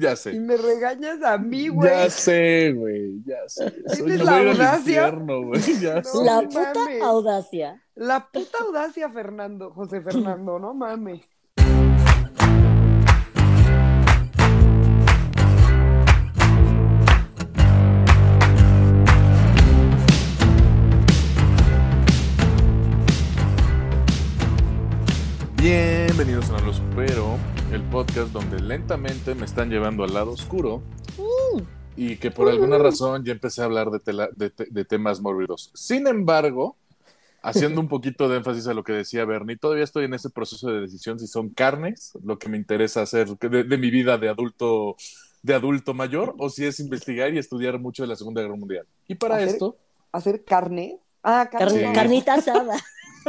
Ya Y sé. me regañas a mí, güey. Ya sé, güey. Ya sé. Soy- ¿Tienes me la audacia? infierno, güey. Ya sé. No La puta mames. audacia. La puta audacia, Fernando. José Fernando, no mames. Bienvenidos a No Lo Supero, el podcast donde lentamente me están llevando al lado oscuro Mm, y que por alguna razón ya empecé a hablar de, tela- de te- de temas mórbidos. Sin embargo, haciendo un poquito de énfasis a lo que decía Bernie, todavía estoy en ese proceso de decisión si son carnes, lo que me interesa hacer de, de mi vida de adulto, de adulto mayor, o si es investigar y estudiar mucho de la Segunda Guerra Mundial. Y para Hacer- esto, ¿Hacer carne? Ah, carne. Sí. Carnita asada.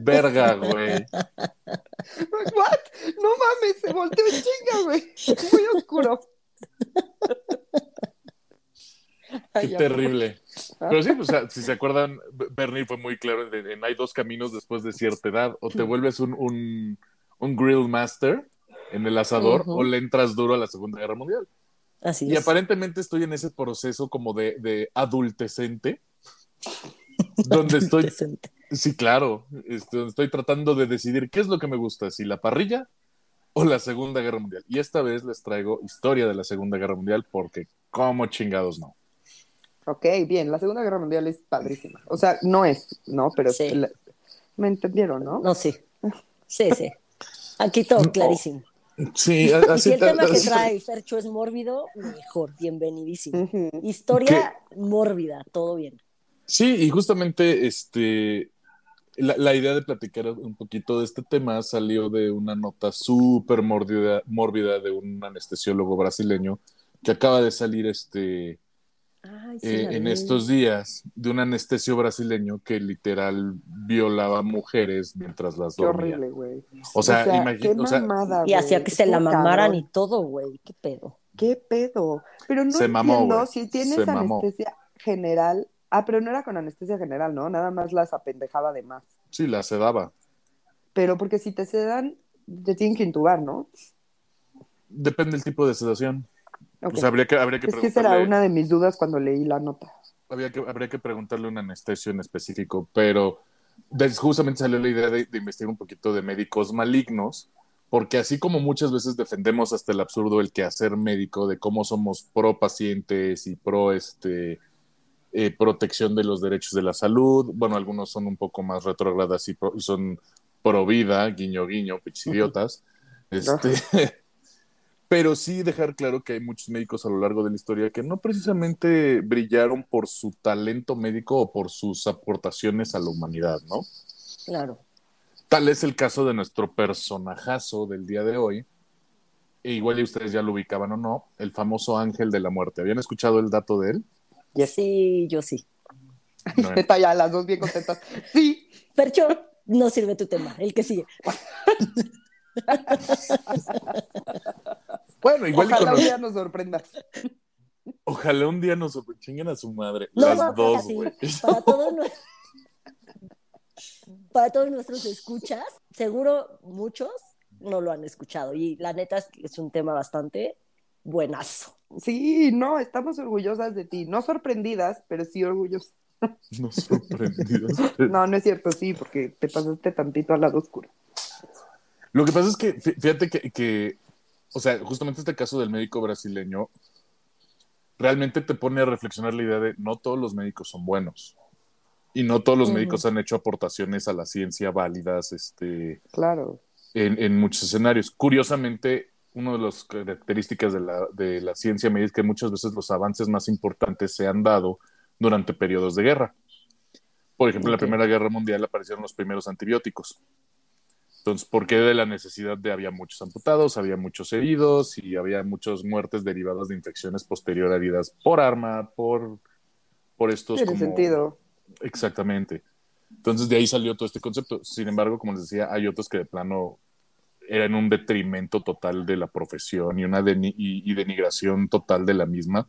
verga, güey. ¿What? No mames, se volteó en chinga, güey. Muy oscuro. Qué terrible. Pero sí, pues, o sea, si se acuerdan, Bernie fue muy claro en, en hay dos caminos después de cierta edad. O te vuelves un, un, un grill master en el asador o le entras duro a la Segunda Guerra Mundial. Así Y es. aparentemente estoy en ese proceso como de, de adultecente, donde estoy. Sí, claro, este, estoy tratando de decidir qué es lo que me gusta, si la parrilla o la Segunda Guerra Mundial. Y esta vez les traigo historia de la Segunda Guerra Mundial porque como chingados no. Ok, bien, la Segunda Guerra Mundial es padrísima. O sea, no es, ¿no? Pero Sí. la- me entendieron, ¿no? No, sí. Sí, sí. Aquí todo clarísimo. Sí, Y así si el tema que trae Fercho es mórbido, mejor, bienvenidísimo. Historia mórbida, todo bien. Sí, y justamente este la, la idea de platicar un poquito de este tema salió de una nota súper mórbida, mórbida de un anestesiólogo brasileño que acaba de salir este Ay, sí, eh, en estos días de un anestesio brasileño que literal violaba mujeres mientras las Qué dormía. horrible, güey. O sea, qué imagínate, o sea, mamada, Y hacía que se la mamaran cabrón. y todo, güey. ¿Qué pedo? ¿Qué pedo? Pero no Se mamó, entiendo güey. si tienes Se mamó. anestesia general. Ah, pero no era con anestesia general, ¿no? Nada más las apendejaba de más. sí, la sedaba. Pero porque si te sedan, te tienen que intubar, ¿no? Depende del tipo de sedación. Ok. O sea, habría que, habría que es que esa era una de mis dudas cuando leí la nota. habría que, habría que preguntarle un anestesio en específico, pero justamente salió la idea de, de investigar un poquito de médicos malignos, porque así como muchas veces defendemos hasta el absurdo el quehacer médico de cómo somos pro pacientes y pro este eh, protección de los derechos de la salud, bueno, algunos son un poco más retrógradas y, pro- y son pro vida, guiño guiño, pichis idiotas, este, pero sí dejar claro que hay muchos médicos a lo largo de la historia que no precisamente brillaron por su talento médico o por sus aportaciones a la humanidad, ¿no? Claro. Tal es el caso de nuestro personajazo del día de hoy. E igual y ustedes ya lo ubicaban o no, el famoso ángel de la muerte. ¿Habían escuchado el dato de él? Sí, yo sí. No, ¿eh? Neta, ya las dos bien contentas. Sí, Fercho, no sirve tu tema. El que sigue. Bueno, igual y ojalá con un día nos sorprendas. Ojalá un día nos chinguen a su madre. No, Las no, dos, güey. Para todos, nue- para todos nuestros escuchas, seguro muchos no lo han escuchado. Y la neta es que es un tema bastante buenazo. Sí, no, estamos orgullosas de ti. No sorprendidas, pero sí orgullosas. No sorprendidos. No, no es cierto, sí, porque te pasaste tantito al lado oscuro. Lo que pasa es que, fí- fíjate que, que, o sea, justamente este caso del médico brasileño realmente te pone a reflexionar la idea de no todos los médicos son buenos. Y no todos los médicos han hecho aportaciones a la ciencia válidas este, Claro. en, en muchos escenarios. Curiosamente, una de las características de la, de la ciencia médica es que muchas veces los avances más importantes se han dado durante periodos de guerra. Por ejemplo, en la Primera Guerra Mundial aparecieron los primeros antibióticos. Entonces, ¿por qué de la necesidad de había muchos amputados, había muchos heridos y había muchas muertes derivadas de infecciones posterior heridas por arma, por, por estos Tiene como... sentido. Exactamente. Entonces de ahí salió todo este concepto. Sin embargo, como les decía, hay otros que de plano eran un detrimento total de la profesión y una deni- y, y denigración total de la misma.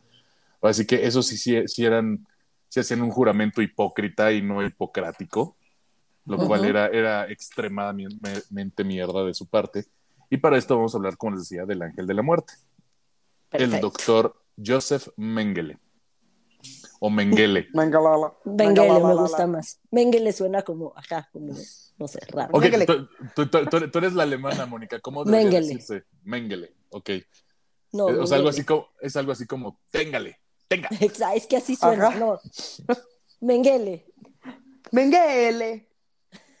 Así que eso sí, sí, sí eran, sí hacían un juramento hipócrita y no hipocrático, lo cual Ujú. era, era extremadamente mierda de su parte. Y para esto vamos a hablar, como les decía, del ángel de la muerte. el doctor Joseph Mengele. O Mengele. Mengele Venga, la, me gusta más. Mengele suena como, ajá, como, no sé, raro. Ok, Mengele. tú, tú- tú- tú- tú eres la alemana, Mónica. ¿Cómo debería Mengele. decirse? Mengele. Ok. No, o sea, algo así como, es algo así como, téngale, tenga. Es que así suena, Ajá. no. Mengele. Mengele.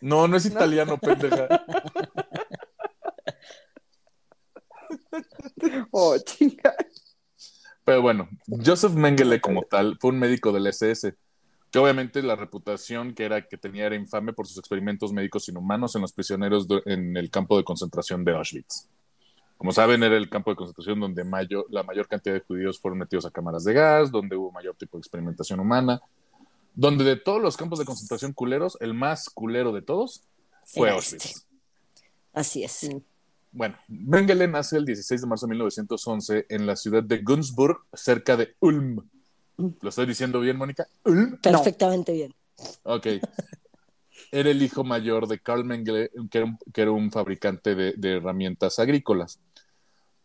No, no es italiano, pendeja. Oh, chinga. Pero bueno, Joseph Mengele como tal fue un médico del SS, que obviamente la reputación que era que tenía era infame por sus experimentos médicos inhumanos en los prisioneros de- en el campo de concentración de Auschwitz. Como saben, era el campo de concentración donde mayo- la mayor cantidad de judíos fueron metidos a cámaras de gas, donde hubo mayor tipo de experimentación humana, donde de todos los campos de concentración culeros, el más culero de todos fue Era Auschwitz. este. Así es. Bueno, Mengele nace el 16 de marzo de 1911 en la ciudad de Günzburg, cerca de Ulm. ¿Lo estoy diciendo bien, Mónica? Perfectamente bien. Ok. Era el hijo mayor de Carl Mengele, que era un, que era un fabricante de, de herramientas agrícolas.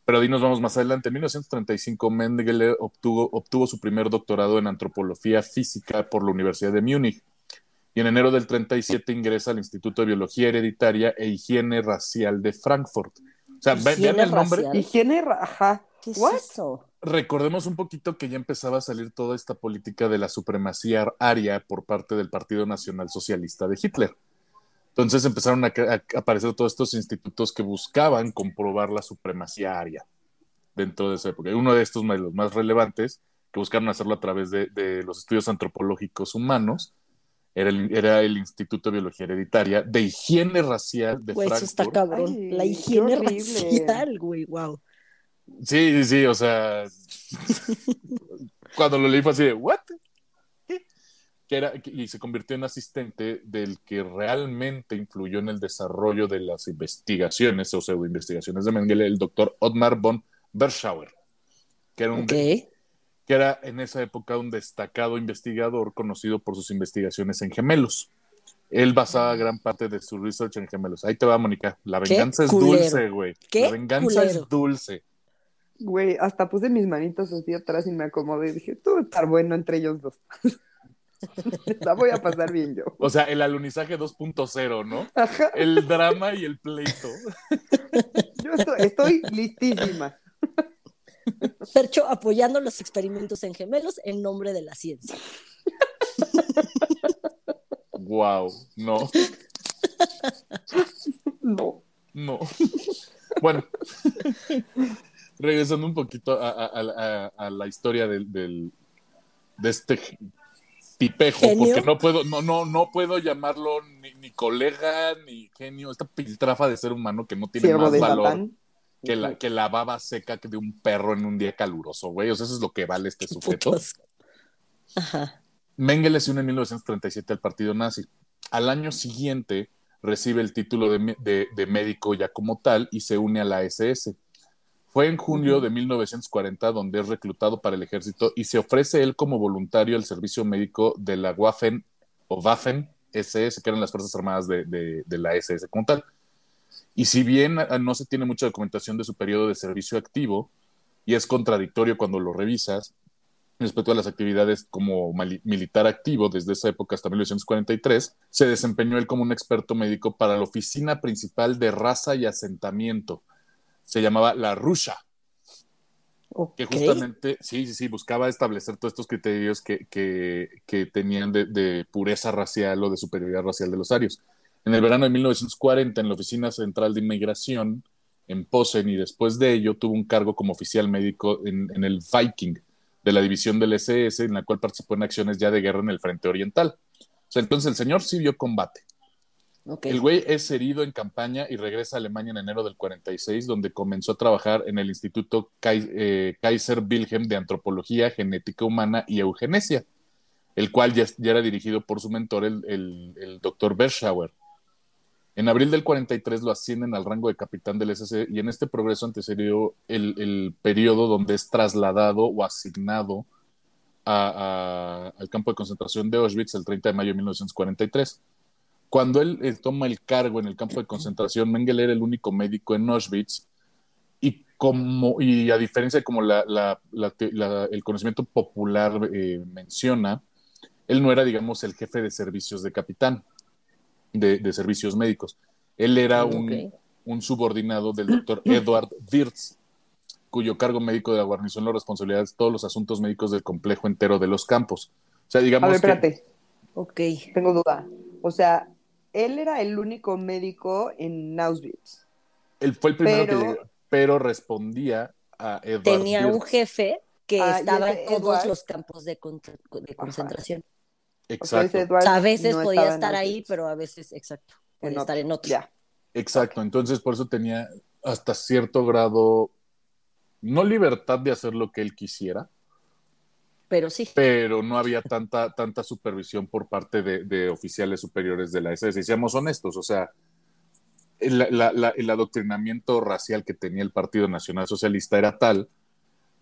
Pero ahí nos vamos más adelante. En 1935, Mengele obtuvo, obtuvo su primer doctorado en antropología física por la Universidad de Múnich. Y en enero del 37 ingresa al Instituto de Biología Hereditaria e Higiene Racial de Frankfurt. O sea, ve- vean el nombre. racial. Higiene, ajá. ¿Qué es What? eso? Recordemos un poquito que ya empezaba a salir toda esta política de la supremacía aria por parte del Partido Nacional Socialista de Hitler. Entonces empezaron a, a aparecer todos estos institutos que buscaban comprobar la supremacía aria dentro de esa época. Y uno de estos más- los más relevantes, que buscaron hacerlo a través de, de los estudios antropológicos humanos, era el, era el Instituto de Biología Hereditaria de Higiene Racial de Güey, eso está Frankfurt. cabrón. Ay, la higiene racial, güey, wow. Sí, sí, sí, o sea, cuando lo leí fue así de, ¿what? ¿Qué? Que era, y se convirtió en asistente del que realmente influyó en el desarrollo de las investigaciones o pseudoinvestigaciones de Mengele, el doctor Otmar von Berschauer, que era, un, que era en esa época un destacado investigador conocido por sus investigaciones en gemelos. Él basaba gran parte de su research en gemelos. Ahí te va, Mónica. La venganza es culero. dulce, güey. La venganza culero. es dulce. Güey, hasta puse mis manitos así atrás y me acomodé y dije, tú estar bueno entre ellos dos. La voy a pasar bien yo. O sea, el alunizaje 2.0, ¿no? Ajá, El drama y el pleito. yo estoy, estoy listísima. Percho apoyando los experimentos en gemelos en nombre de la ciencia. Wow, no, No. no. Bueno, regresando un poquito a, a- a- a- a la historia del, del- de este tipejo, ¿Genio? porque no puedo, no, no, no puedo llamarlo ni, ni colega ni genio, esta piltrafa de ser humano que no tiene más valor que la, que la baba seca de un perro en un día caluroso, güey. O sea, eso es lo que vale este sujeto. Putos. Ajá. Mengele se une en 1937 al partido nazi. Al año siguiente recibe el título de, de- de médico ya como tal y se une a la SS. Fue en junio de 1940 donde es reclutado para el ejército y se ofrece él como voluntario al servicio médico de la Waffen o Waffen SS, que eran las Fuerzas Armadas de, de- de la SS como tal. Y si bien ah, no se tiene mucha documentación de su periodo de servicio activo, y es contradictorio cuando lo revisas, respecto a las actividades como militar activo desde esa época hasta 1943, se desempeñó él como un experto médico para la Oficina Principal de Raza y Asentamiento. Se llamaba la Rusha, Ok. que justamente, sí, sí, sí, buscaba establecer todos estos criterios que, que, que tenían de, de pureza racial o de superioridad racial de los arios. En el verano de 1940, en la Oficina Central de Inmigración, en Posen, y después de ello tuvo un cargo como oficial médico en, en el Viking, de la división del SS, en la cual participó en acciones ya de guerra en el frente oriental. O sea, entonces el señor sí vio combate. El güey es herido en campaña y regresa a Alemania en enero del 46, donde comenzó a trabajar en el Instituto eh, Kaiser Wilhelm de Antropología, Genética Humana y Eugenesia, el cual ya, era dirigido por su mentor, el, doctor Berschauer. En abril del 43 lo ascienden al rango de capitán del SS y en este progreso antecedió el, el periodo donde es trasladado o asignado al campo de concentración de Auschwitz el 30 de mayo de 1943. Cuando él, eh, toma el cargo en el campo de concentración, Mengele era el único médico en Auschwitz y como, y a diferencia de como la, la, la, el conocimiento popular eh, menciona, él no era, digamos, el jefe de servicios de capitán, de, de servicios médicos. Él era un, un, subordinado del doctor Edward Wirtz, cuyo cargo médico de la guarnición lo responsabilidad de todos los asuntos médicos del complejo entero de los campos. O sea, digamos. A ver, espérate. Ok. Tengo duda. O sea, él era el único médico en Auschwitz. Él fue el primero que llegó, pero respondía a Edward. Tenía un jefe que ah, estaba en todos los campos de, concentración. Exacto. O sea, a veces podía estar ahí, pero a veces, exacto, podía estar en otro. Exacto, entonces por eso tenía hasta cierto grado, no libertad de hacer lo que él quisiera, pero sí. Pero no había tanta, tanta supervisión por parte de, oficiales superiores de la SS. Y seamos honestos, o sea, el, adoctrinamiento racial que tenía el Partido Nacional Socialista era tal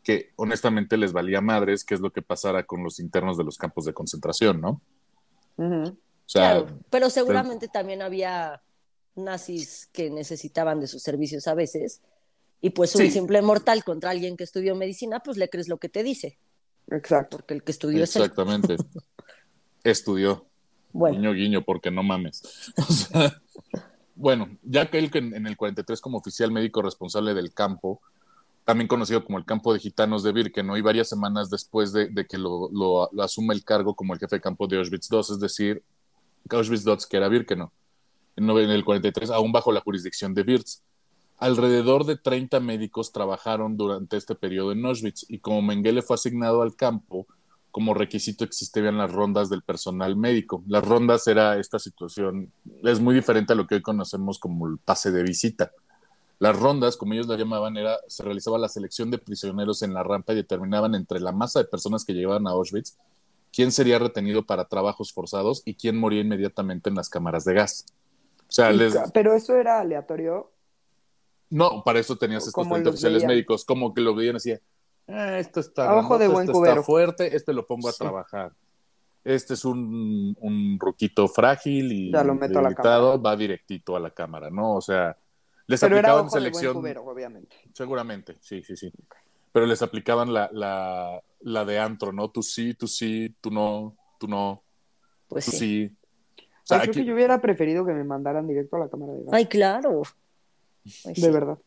que honestamente les valía madres qué es lo que pasara con los internos de los campos de concentración, ¿no? o sea, pero seguramente también había nazis que necesitaban de sus servicios a veces y pues un simple mortal contra alguien que estudió medicina, pues le crees lo que te dice. Exacto. Porque el que estudió es Exactamente. Estudió. Bueno. Guiño, guiño, porque no mames. bueno, ya que él en el 43 como oficial médico responsable del campo, también conocido como el campo de gitanos de Birkenau, y varias semanas después de, que lo, lo, asume el cargo como el jefe de campo de Auschwitz II, es decir, Auschwitz II, que era Birkenau, en el 43, aún bajo la jurisdicción de Wirtz. Alrededor de 30 médicos trabajaron durante este periodo en Auschwitz y como Mengele fue asignado al campo, como requisito existían las rondas del personal médico. Las rondas era esta situación, es muy diferente a lo que hoy conocemos como el pase de visita. Las rondas, como ellos la llamaban, era, se realizaba la selección de prisioneros en la rampa y determinaban entre la masa de personas que llegaban a Auschwitz quién sería retenido para trabajos forzados y quién moría inmediatamente en las cámaras de gas. O sea, Pero eso era aleatorio. No, para eso tenías estos oficiales médicos, como que lo veían así, ah, esto está, Abajo de buen está fuerte, este lo pongo a trabajar. Este es un, un ruquito frágil y ya lo meto a la cámara. va directito a la cámara, ¿no? O sea, les aplicaban selección. De obviamente. Seguramente, sí, sí, sí. Pero les aplicaban la, la, la de antro, ¿no? Tú sí, tú sí, tú no, tú no. Pues tú sí. O sea, creo que yo hubiera preferido que me mandaran directo a la cámara de gas. Ay, claro. De verdad.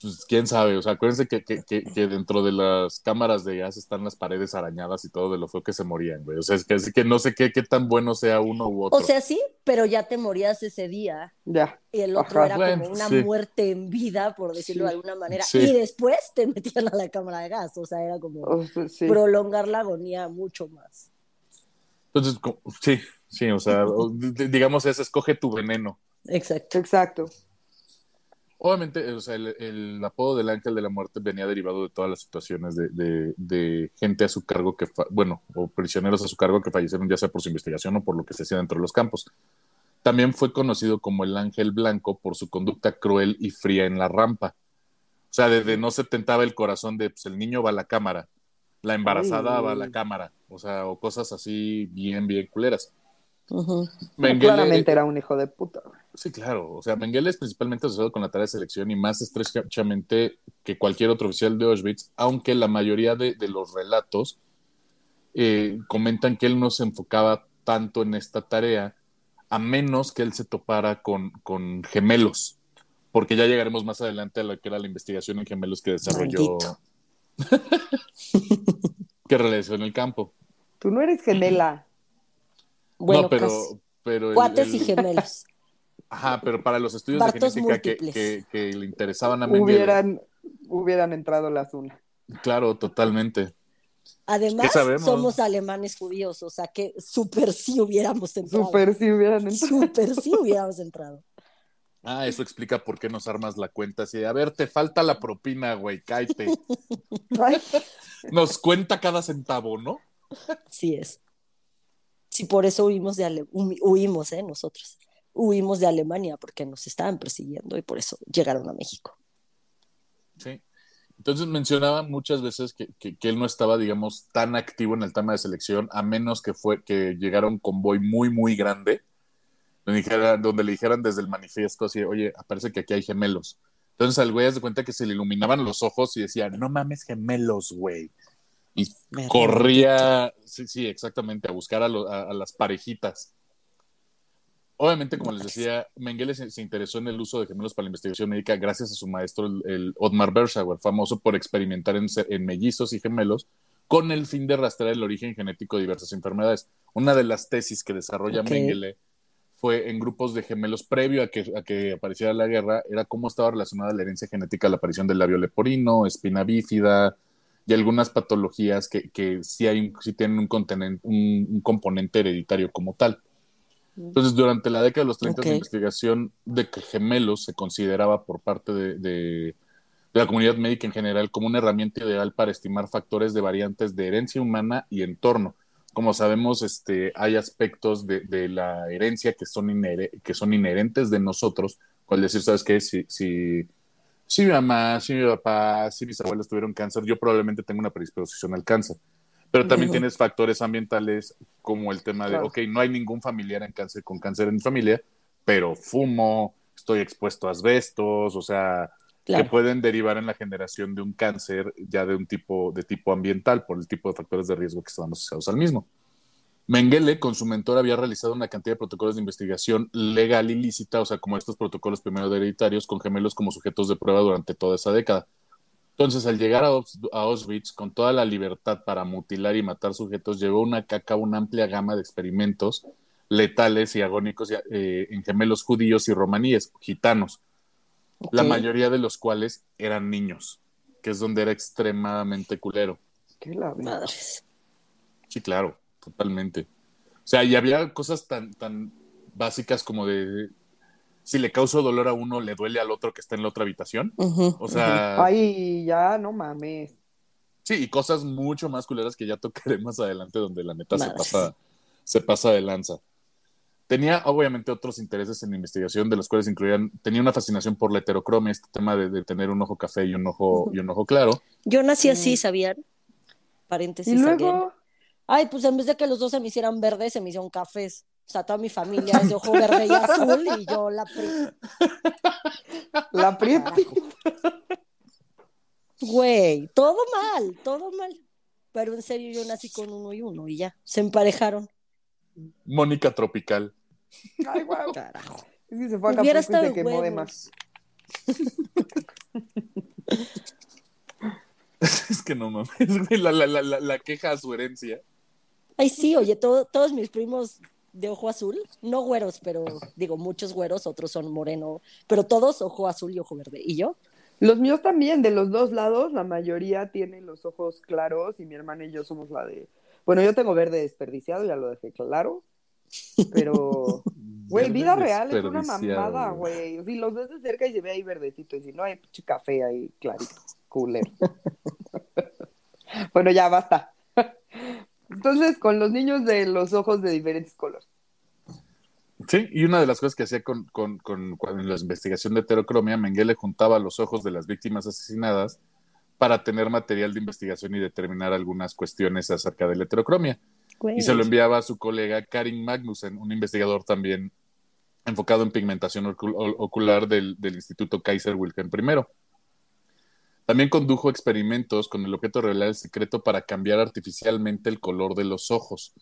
Pues quién sabe, o sea, acuérdense que, que, que, dentro de las cámaras de gas están las paredes arañadas y todo de lo feo que se morían, güey. O sea, es que, es que no sé qué, qué tan bueno sea uno u otro. O sea, sí, pero ya te morías ese día. Ya. Y el otro era como una muerte en vida, por decirlo de alguna manera. Y después te metían a la cámara de gas. O sea, era como prolongar la agonía mucho más. Entonces, sí, sí, o sea, digamos, es escoge tu veneno. Exacto. Exacto. Obviamente, o sea, el, apodo del ángel de la muerte venía derivado de todas las situaciones de, gente a su cargo que, bueno, o prisioneros a su cargo que fallecieron ya sea por su investigación o por lo que se hacía dentro de los campos. También fue conocido como el ángel blanco por su conducta cruel y fría en la rampa. O sea, desde no se tentaba el corazón de, pues el niño va a la cámara, la embarazada va a la cámara, o sea, o cosas así bien, bien culeras. claramente era un hijo de puta. Sí, claro. O sea, Mengele es principalmente asociado con la tarea de selección y más estrechamente que cualquier otro oficial de Auschwitz, aunque la mayoría de, los relatos eh, comentan que él no se enfocaba tanto en esta tarea, a menos que él se topara con, con gemelos, porque ya llegaremos más adelante a lo que era la investigación en gemelos que desarrolló, que realizó en el campo. Tú no eres gemela. Bueno, no, pero, pero cuates y gemelos. Ajá, pero para los estudios de genética que, que, le interesaban a Mengele. Hubieran, hubieran entrado las una. Claro, totalmente. Además, somos alemanes judíos, o sea que súper sí hubiéramos entrado. Súper sí hubieran entrado. Súper sí hubiéramos entrado. Ah, eso explica por qué nos armas la cuenta así. A ver, te falta la propina, güey, cállate. Nos cuenta cada centavo, ¿no? Sí es. Sí, por eso huimos de huimos, ¿eh? Nosotros huimos de Alemania porque nos estaban persiguiendo y por eso llegaron a México. Sí. Entonces mencionaba muchas veces que, él no estaba, digamos, tan activo en el tema de selección, a menos que fue que llegara un convoy muy, muy grande, donde, le dijeran desde el manifiesto así, oye, parece que aquí hay gemelos. Entonces al güey de cuenta que se le iluminaban los ojos y decía, no mames gemelos, güey. Y corría, sí, sí, exactamente, a buscar a, las parejitas. Obviamente, como les decía, Mengele se, interesó en el uso de gemelos para la investigación médica gracias a su maestro, el, Otmar Berschauer, famoso por experimentar en, en, mellizos y gemelos con el fin de rastrear el origen genético de diversas enfermedades. Una de las tesis que desarrolla Mengele fue en grupos de gemelos previo a que, a que apareciera la guerra, era cómo estaba relacionada la herencia genética a la aparición del labio leporino, espina bífida y algunas patologías que, que sí, hay, sí tienen un, un, componente hereditario como tal. Entonces, durante la década de los 30 la investigación de gemelos se consideraba por parte de, de, la comunidad médica en general como una herramienta ideal para estimar factores de variantes de herencia humana y entorno como sabemos, este, hay aspectos de, la herencia que son, que son inherentes de nosotros, cual decir, ¿sabes qué? Si, si, si mi mamá, si mi papá, si mis abuelos tuvieron cáncer, yo probablemente tengo una predisposición al cáncer. Pero también tienes factores ambientales como el tema de, ok, no hay ningún familiar en cáncer con cáncer en mi familia, pero fumo, estoy expuesto a asbestos, o sea, que pueden derivar en la generación de un cáncer ya de un tipo de tipo ambiental por el tipo de factores de riesgo que están asociados al mismo. Mengele, con su mentor, había realizado una cantidad de protocolos de investigación legal ilícita, o sea, como estos protocolos primero hereditarios, con gemelos como sujetos de prueba durante toda esa década. Entonces, al llegar a, Auschwitz, con toda la libertad para mutilar y matar sujetos, llevó una caca una amplia gama de experimentos letales y agónicos eh, en gemelos judíos y romaníes, gitanos, la mayoría de los cuales eran niños, que es donde era extremadamente culero. ¿Qué la Madres. Sí, claro, totalmente. O sea, y había cosas tan, tan básicas como de si le causo dolor a uno, le duele al otro que está en la otra habitación. O sea. Ay, ya no mames. Sí, y cosas mucho más culeras que ya tocaré más adelante, donde la neta se pasa, se pasa de lanza. Tenía obviamente otros intereses en investigación, de los cuales incluían, tenía una fascinación por la heterocromia, este tema de, tener un ojo café y un ojo, y un ojo claro. Yo nací así, ¿sabían? Paréntesis. ¿Y luego? Ay, pues en vez de que los dos se me hicieran verdes, se me hicieron cafés. O sea, toda mi familia es de ojo verde y azul y yo la La prieta. Güey, todo mal, todo mal. Pero en serio yo nací con uno y uno y ya, se emparejaron. Mónica Tropical. Ay, guau. Carajo. Es que se fue a Acapulco y se quemó de más. es que no mames, la, la, la, la, queja a su herencia. Ay, sí, oye, todos mis primos de ojo azul, no güeros, pero digo, muchos güeros, otros son moreno, pero todos ojo azul y ojo verde. ¿Y yo? Los míos también, de los dos lados, la mayoría tienen los ojos claros y mi hermana y yo somos la de bueno, yo tengo verde desperdiciado, ya lo dejé claro. Pero, güey, vida real es una mamada, güey. Si los ves de cerca y se ve ahí verdecito, y si no, hay pinche café ahí clarito, culero. bueno, ya basta. Entonces, con los niños de los ojos de diferentes colores. Sí, y una de las cosas que hacía con, con, con, con la investigación de heterocromia, Mengele juntaba los ojos de las víctimas asesinadas para tener material de investigación y determinar algunas cuestiones acerca de la heterocromia. Y se lo enviaba a su colega Karin Magnussen, un investigador también enfocado en pigmentación ocular del, Instituto Kaiser Wilhelm I. También condujo experimentos con el objeto de revelar el secreto para cambiar artificialmente el color de los ojos,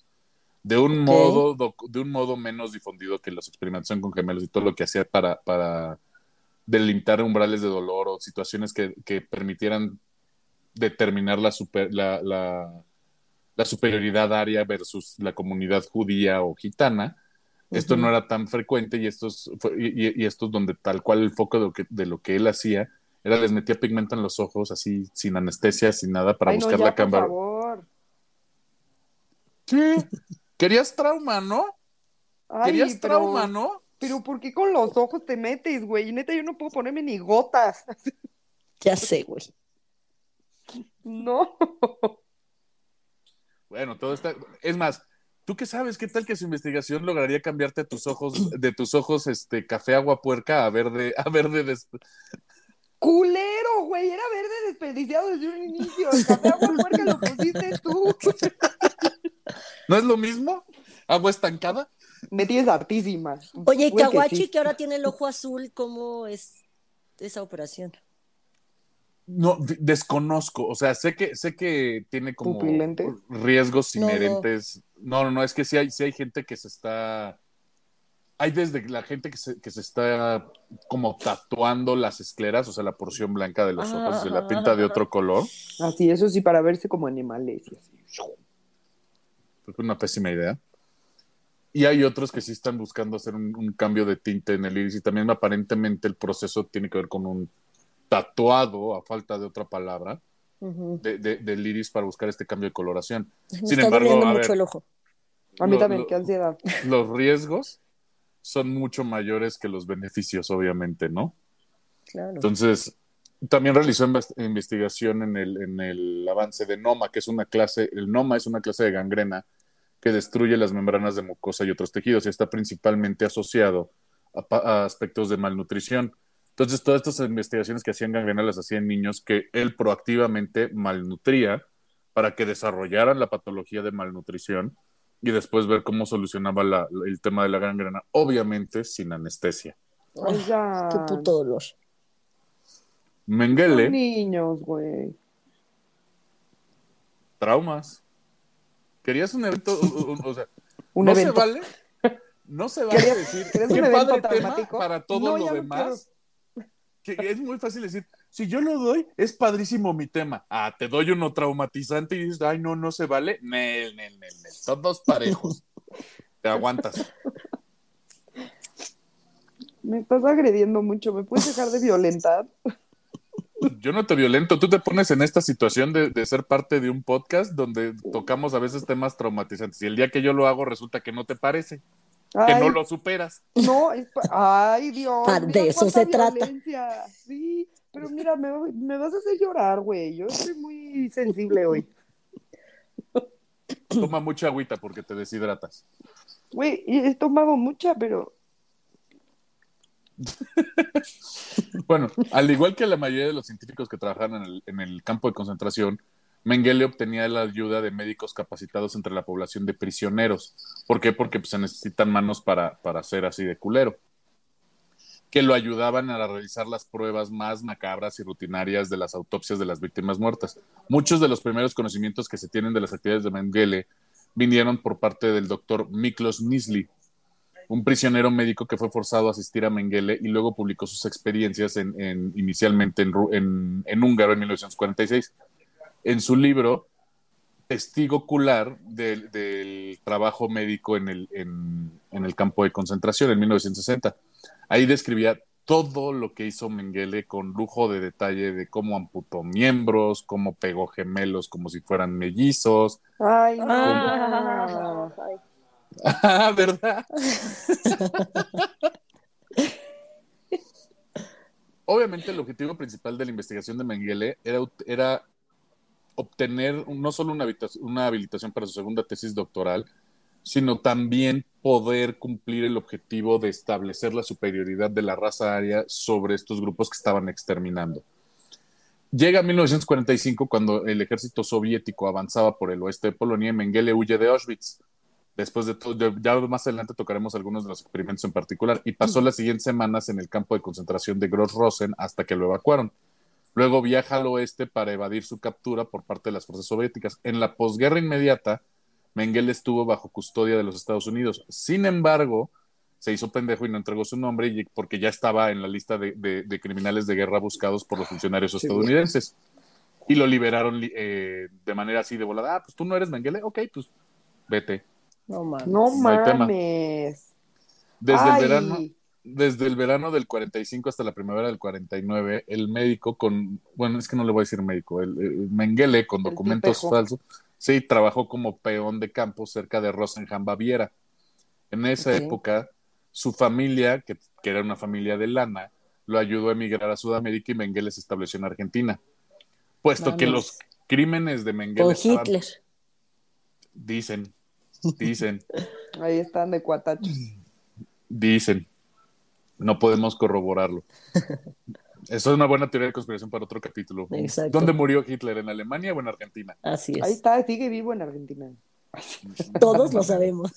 de un, modo, de un modo menos difundido que los experimentos con gemelos y todo lo que hacía para, para delimitar umbrales de dolor o situaciones que, que permitieran determinar la, super, la, la, superioridad aria versus la comunidad judía o gitana. Esto no era tan frecuente y esto es, y, donde tal cual el foco de lo, que, de lo que él hacía era les metía pigmento en los ojos así sin anestesia, sin nada para buscar la cámara. Por favor. ¿Qué? ¿Querías trauma, no? ¿Querías trauma, no? Pero ¿por qué con los ojos te metes, güey? Neta, yo no puedo ponerme ni gotas. Ya sé, güey. No. Bueno, todo está. Es más, ¿tú qué sabes? ¿Qué tal que su investigación lograría cambiarte tus ojos, de tus ojos, este, café agua puerca a verde, a verde Culero, güey, era verde desperdiciado desde un inicio. El café agua puerca lo pusiste tú. ¿No es lo mismo? ¿Agua estancada? Me tienes hartísima. Oye, Kawachi, que, que ahora tiene el ojo azul, ¿cómo es esa operación? No, desconozco, o sea, sé que, sé que tiene como riesgos inherentes. No. no, no, es que sí hay, sí hay gente que se está hay desde la gente que se, que se está como tatuando las escleras, o sea, la porción blanca de los ojos, se la pinta de otro color. Así, eso sí, para verse como animales y así. Una pésima idea. Y hay otros que sí están buscando hacer un, cambio de tinte en el iris y también aparentemente el proceso tiene que ver con un tatuado, a falta de otra palabra, de, del iris para buscar este cambio de coloración. Sin embargo, a, mucho el ojo. a mí también, qué ansiedad. Los riesgos son mucho mayores que los beneficios, obviamente, ¿no? Claro. Entonces, también realizó investigación en el, en el avance de NOMA, que es una clase, el NOMA es una clase de gangrena que destruye las membranas de mucosa y otros tejidos y está principalmente asociado a, aspectos de malnutrición. Entonces, todas estas investigaciones que hacían gangrena las hacían niños que él proactivamente malnutría para que desarrollaran la patología de malnutrición y después ver cómo solucionaba la, el tema de la gangrena, obviamente sin anestesia. Qué puto dolor. Mengele. niños, güey. Traumas. ¿Querías un evento? O, sea, ¿no se vale? No se vale decir qué padre tema para todo lo demás. Que es muy fácil decir, si yo lo doy, es padrísimo mi tema. Ah, te doy uno traumatizante y dices, ay, no, no se vale. Nel, nel, nel, nel. Todos parejos. te aguantas. Me estás agrediendo mucho. ¿Me puedes dejar de violentar? Yo no te violento. Tú te pones en esta situación de, de, ser parte de un podcast donde tocamos a veces temas traumatizantes. Y el día que yo lo hago, resulta que no te parece. que no lo superas. No, es ay Dios. de eso se trata. Sí, pero mira, me, vas a hacer llorar, güey. Yo estoy muy sensible hoy. Toma mucha agüita porque te deshidratas. Güey, he tomado mucha, pero. bueno, al igual que la mayoría de los científicos que trabajaron en el, en el campo de concentración, Mengele obtenía la ayuda de médicos capacitados entre la población de prisioneros. ¿Por qué? Porque pues, se necesitan manos para, para ser así de culero que lo ayudaban a realizar las pruebas más macabras y rutinarias de las autopsias de las víctimas muertas. Muchos de los primeros conocimientos que se tienen de las actividades de Mengele vinieron por parte del doctor Miklos Nisli, un prisionero médico que fue forzado a asistir a Mengele y luego publicó sus experiencias en, inicialmente en, en, húngaro en 1946. En su libro, Testigo ocular del, trabajo médico en el, en el campo de concentración en 1960 Ahí describía todo lo que hizo Mengele con lujo de detalle de cómo amputó miembros, cómo pegó gemelos como si fueran mellizos. Ay, no. Ah, ¿verdad? Obviamente el objetivo principal de la investigación de Mengele era, era obtener no solo una, una habilitación para su segunda tesis doctoral, sino también poder cumplir el objetivo de establecer la superioridad de la raza aria sobre estos grupos que estaban exterminando. Llega 1945 cuando el ejército soviético avanzaba por el oeste de Polonia y Mengele huye de Auschwitz. Después de todo, ya más adelante tocaremos algunos de los experimentos en particular y pasó las siguientes semanas en el campo de concentración de Gross-Rosen hasta que lo evacuaron. Luego viaja al oeste para evadir su captura por parte de las fuerzas soviéticas. En la posguerra inmediata, Mengele estuvo bajo custodia de los Estados Unidos. Sin embargo, se hizo pendejo y no entregó su nombre porque ya estaba en la lista de, criminales de guerra buscados por los funcionarios estadounidenses. Y lo liberaron eh, de manera así de volada. Ah, pues tú no eres Mengele, ok, pues vete. No mames. No, mames. Desde el verano, desde el verano del 45 hasta la primavera del 49, el médico con, bueno, es que no le voy a decir médico, el, Mengele con documentos falsos, Sí, trabajó como peón de campo cerca de Rosenham, Baviera. En esa época, su familia, que, era una familia de lana, lo ayudó a emigrar a Sudamérica y Mengele se estableció en Argentina. Puesto que los crímenes de Mengele. Con Hitler. Dicen, dicen. Ahí están de cuatachos. Dicen. No podemos corroborarlo. Eso es una buena teoría de conspiración para otro capítulo. ¿Dónde murió Hitler? ¿En Alemania o en Argentina? Así es. Ahí está, sigue vivo en Argentina. Todos lo sabemos.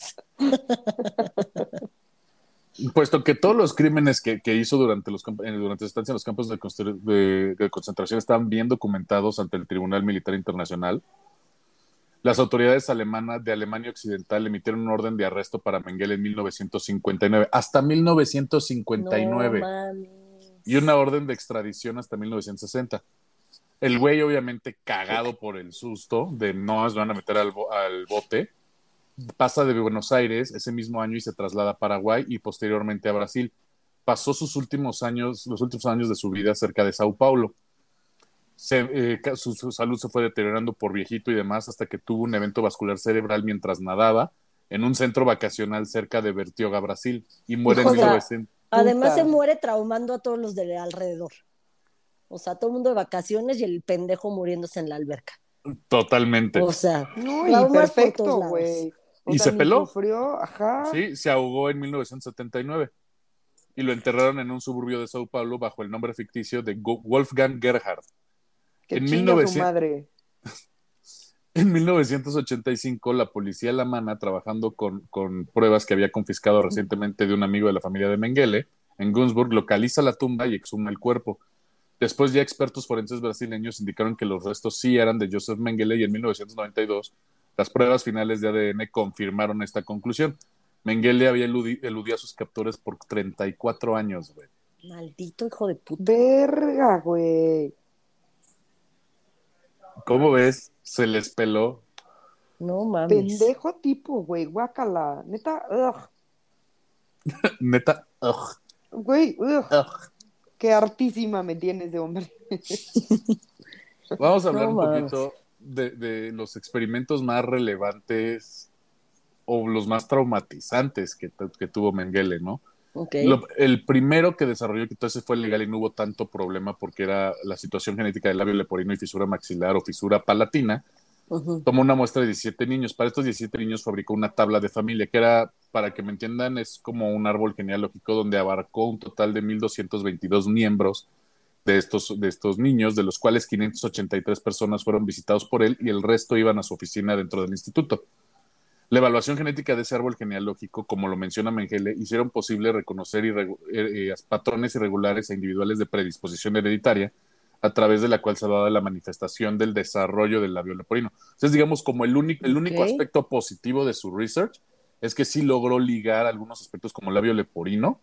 Puesto que todos los crímenes que, hizo durante, los, durante su estancia en los campos de, de, concentración están bien documentados ante el Tribunal Militar Internacional, las autoridades alemanas de Alemania Occidental emitieron un orden de arresto para Mengele en 1959, hasta 1959. Y una orden de extradición hasta 1960. El güey, obviamente, cagado por el susto de no nos van a meter al, al bote, pasa de Buenos Aires ese mismo año y se traslada a Paraguay y posteriormente a Brasil. Pasó sus últimos años, los últimos años de su vida cerca de Sao Paulo. Eh, su, salud se fue deteriorando por viejito y demás hasta que tuvo un evento vascular cerebral mientras nadaba en un centro vacacional cerca de Bertioga, Brasil, y muere en 1900. Además se muere traumando a todos los de alrededor. O sea, todo el mundo de vacaciones y el pendejo muriéndose en la alberca. Totalmente. O sea, no, perfecto, güey. Y se peló. ajá. Sí, se ahogó en 1979 y lo enterraron en un suburbio de Sao Paulo bajo el nombre ficticio de Wolfgang Gerhard en, 19... en 1985, la policía alemana, trabajando con, con, pruebas que había confiscado recientemente de un amigo de la familia de Mengele, en Gunzburg, localiza la tumba y exhuma el cuerpo. Después ya expertos forenses brasileños indicaron que los restos sí eran de Joseph Mengele y en 1992 las pruebas finales de ADN confirmaron esta conclusión. Mengele había eludido a sus captores por 34 años, güey. Maldito hijo de puta. Verga, güey. ¿Cómo ves? Se les peló. No mames. Pendejo tipo, güey, guácala. Neta, ugh. Neta, ugh. Güey, ugh. Qué artísima me tienes de hombre. Vamos a hablar un poquito de, los experimentos más relevantes o los más traumatizantes que, que tuvo Mengele, ¿no? El primero que desarrolló, entonces fue legal y no hubo tanto problema porque era la situación genética del labio leporino y fisura maxilar o fisura palatina, tomó una muestra de 17 niños. Para estos 17 niños fabricó una tabla de familia que era, para que me entiendan, es como un árbol genealógico donde abarcó un total de 1.222 miembros de estos, de estos niños, de los cuales 583 personas fueron visitados por él y el resto iban a su oficina dentro del instituto. La evaluación genética de ese árbol genealógico, como lo menciona Mengele, hicieron posible reconocer eh, eh, patrones irregulares e individuales de predisposición hereditaria a través de la cual se daba la manifestación del desarrollo del labio leporino. Entonces, digamos, como el único, el único aspecto positivo de su research es que sí logró ligar algunos aspectos como el labio leporino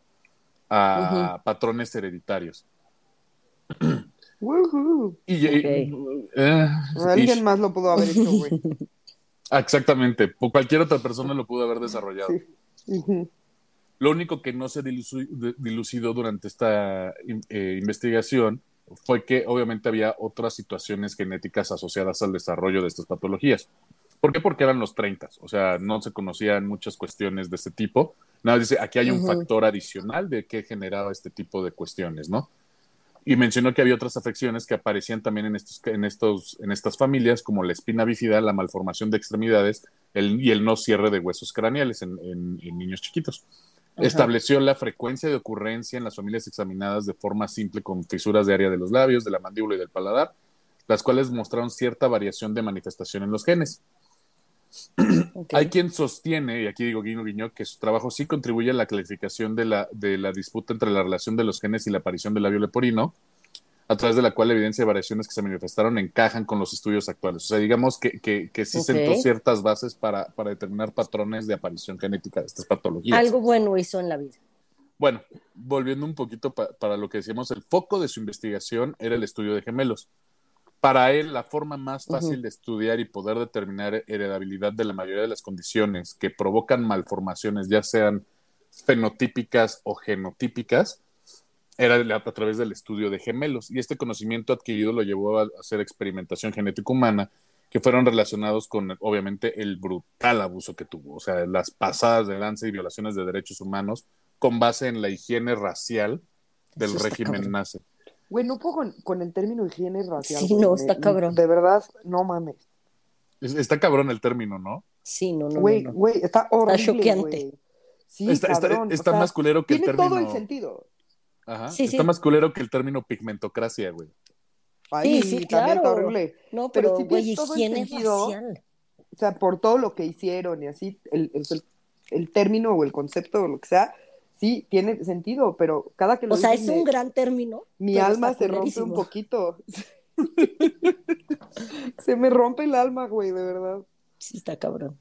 a patrones hereditarios. y, eh, Alguien más lo pudo haber hecho, güey. Exactamente, cualquier otra persona lo pudo haber desarrollado. Lo único que no se dilucidó durante esta eh, investigación fue que obviamente había otras situaciones genéticas asociadas al desarrollo de estas patologías. ¿Por qué? Porque eran los 30, o sea, no se conocían muchas cuestiones de este tipo. Nada, dice, aquí hay un factor adicional de qué generaba este tipo de cuestiones, ¿no? Y mencionó que había otras afecciones que aparecían también en, estos, en, estos, en estas familias, como la espina bífida, la malformación de extremidades y el no cierre de huesos craneales en, niños chiquitos. Estableció la frecuencia de ocurrencia en las familias examinadas de forma simple con fisuras de área de los labios, de la mandíbula y del paladar, las cuales mostraron cierta variación de manifestación en los genes. Hay quien sostiene, y aquí digo guiño guiño, que su trabajo sí contribuye a la clasificación de la, de la disputa entre la relación de los genes y la aparición del labio leporino, a través de la cual la evidencia de variaciones que se manifestaron encajan con los estudios actuales. O sea, digamos que, que, que sí sentó ciertas bases para, para determinar patrones de aparición genética de estas patologías. Algo bueno hizo en la vida. Bueno, volviendo un poquito para lo que decíamos, el foco de su investigación era el estudio de gemelos para él la forma más fácil de estudiar y poder determinar heredabilidad de la mayoría de las condiciones que provocan malformaciones, ya sean fenotípicas o genotípicas, era a través del estudio de gemelos. Y este conocimiento adquirido lo llevó a hacer experimentación genética humana, que fueron relacionados con, obviamente, el brutal abuso que tuvo, o sea, las pasadas de lanza y violaciones de derechos humanos con base en la higiene racial del régimen nazi. Güey, no puedo con, el término higiene racial. Sí, no, está cabrón. De verdad, no mames. Está cabrón el término, ¿no? Sí, no, no. Güey, güey, está horrible. Está choqueante. Sí, está, cabrón. está, más culero que el término. Tiene todo el sentido. Ajá. Sí, está más culero que el término pigmentocracia, güey. sí, sí, claro. Está horrible. No, pero, pero güey, higiene racial. O sea, por todo lo que hicieron y así, el, el, el término o el concepto o lo que sea, sí, tiene sentido, pero cada que lo O sea, es un gran término. Mi alma se rompe un poquito. se me rompe el alma, güey, de verdad. Sí, está cabrón.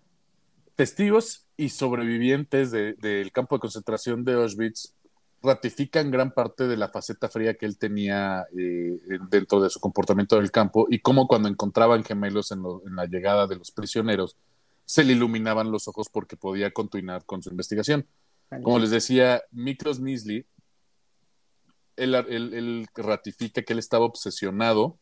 Testigos y sobrevivientes del campo de concentración de Auschwitz ratifican gran parte de la faceta fría que él tenía eh, dentro de su comportamiento del campo y cómo cuando encontraban gemelos en, la llegada de los prisioneros se le iluminaban los ojos porque podía continuar con su investigación. Como les decía, Miklos Nisli, él, él, ratifica que él estaba obsesionado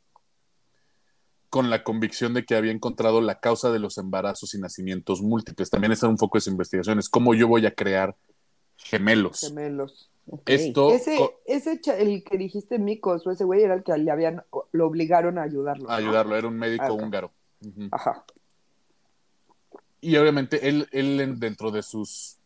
con la convicción de que había encontrado la causa de los embarazos y nacimientos múltiples. También es un foco de su investigación, es cómo yo voy a crear gemelos. Gemelos. Esto, ese, ese el que dijiste Mikos, o ese güey era el que le habían, lo obligaron a ayudarlo. A ayudarlo, era un médico húngaro. Ajá. Y obviamente él, él dentro de sus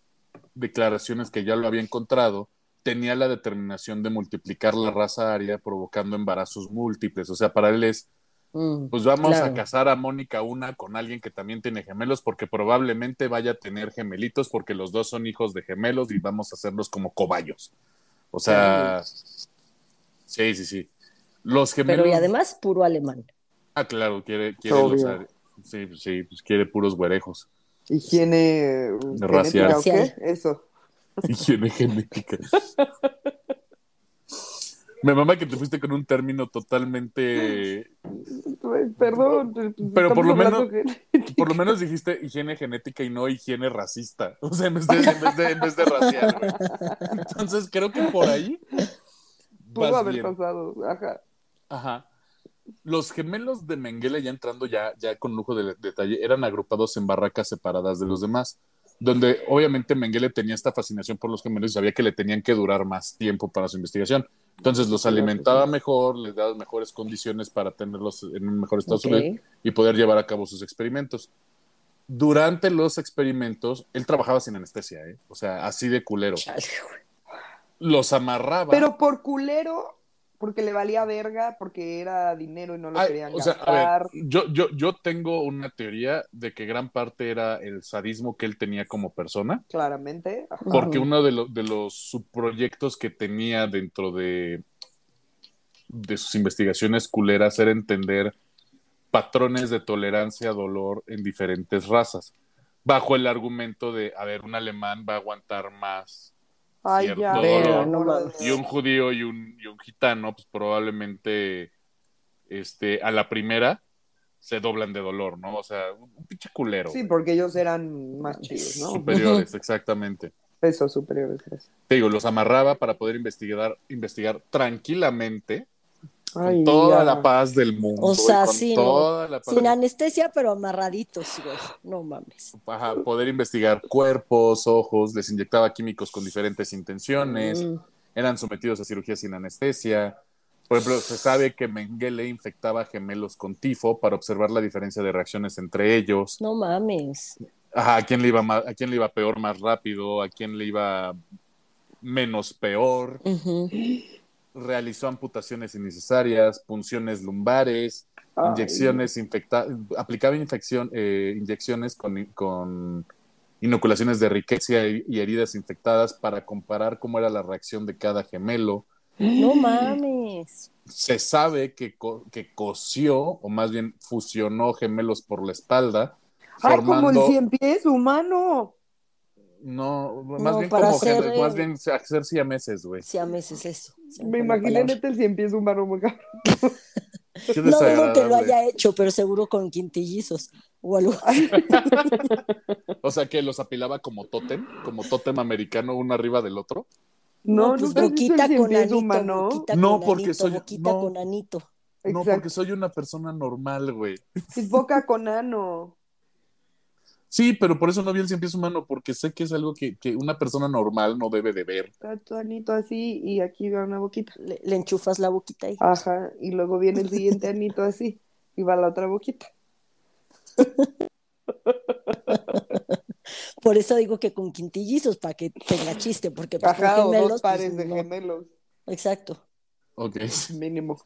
declaraciones que ya lo había encontrado, tenía la determinación de multiplicar la raza aria provocando embarazos múltiples. O sea, para él es, mm, pues vamos a casar a Mónica una con alguien que también tiene gemelos porque probablemente vaya a tener gemelitos porque los dos son hijos de gemelos y vamos a hacerlos como cobayos. O sea, sí, sí, sí. Los gemelos... Pero y además puro alemán. Ah, claro, quiere, quiere sí, sí, pues quiere puros güerejos. Higiene racial. ¿o qué? Eso. Higiene genética. Me mama que te fuiste con un término totalmente. Perdón. Pero por lo menos, por lo menos dijiste higiene genética y no higiene racista. O sea, en vez de, en vez de, racial, güey. Entonces creo que por ahí. Pudo haber pasado. Ajá. Ajá. Los gemelos de Mengele, ya entrando ya, ya con lujo de detalle, eran agrupados en barracas separadas de los demás donde obviamente Mengele tenía esta fascinación por los gemelos y sabía que le tenían que durar más tiempo para su investigación. Entonces los alimentaba mejor, les daba mejores condiciones para tenerlos en un mejor estado okay. y poder llevar a cabo sus experimentos. Durante los experimentos, él trabajaba sin anestesia, ¿eh? o sea, así de culero. Los amarraba. Pero por culero, porque le valía verga, porque era dinero y no lo querían gastar. yo, yo, yo tengo una teoría de que gran parte era el sadismo que él tenía como persona. Claramente. Porque uno de, de los subproyectos que tenía dentro de, de sus investigaciones culeras era entender patrones de tolerancia a dolor en diferentes razas, bajo el argumento de, a ver, un alemán va a aguantar más Ay, ya, y un judío y un, y un gitano, pues probablemente este, a la primera se doblan de dolor, ¿no? O sea, un, pinche culero. Sí, porque ellos eran más chidos, ¿no? Superiores, exactamente. Eso, superiores. Te digo, los amarraba para poder investigar, investigar tranquilamente con toda la paz del mundo. O sea, sin, sin anestesia, pero amarraditos, güey. No mames. poder investigar cuerpos, ojos, les inyectaba químicos con diferentes intenciones, mm. eran sometidos a cirugía sin anestesia. Por ejemplo, se sabe que Mengele infectaba gemelos con tifo para observar la diferencia de reacciones entre ellos. No mames. Ajá, a quién le iba, a quién le iba peor más rápido, a quién le iba menos peor realizó amputaciones innecesarias, punciones lumbares, inyecciones infectadas, aplicaba infección, eh, inyecciones con, inoculaciones de riqueza y, heridas infectadas para comparar cómo era la reacción de cada gemelo. No mames. Se sabe que, que cosió, o más bien fusionó gemelos por la espalda. ¡Ay, como el cien pies humano! No, más bien como hacer, más bien hacer siameses, güey. Siameses, eso. Me imaginé neta el cien pies humano muy cabrón. no dudo que lo haya hecho, pero seguro con quintillizos o algo o sea que los apilaba como tótem, como tótem americano uno arriba del otro. No, no, pues boquita con anito, humano? Boquita no, porque soy boquita con anito. No, porque soy una persona normal, güey. Es boca con ano. Sí, pero por eso no vi el cien pies humano, porque sé que es algo que, una persona normal no debe de ver. Está tu anito así y aquí va una boquita. Le, enchufas la boquita ahí. Ajá, y luego viene el siguiente anito así y va la otra boquita. Por eso digo que con quintillizos, para que tenga chiste, porque pues, Ajá, gemelos, dos pues, pares de gemelos. Exacto. Ok. Mínimo.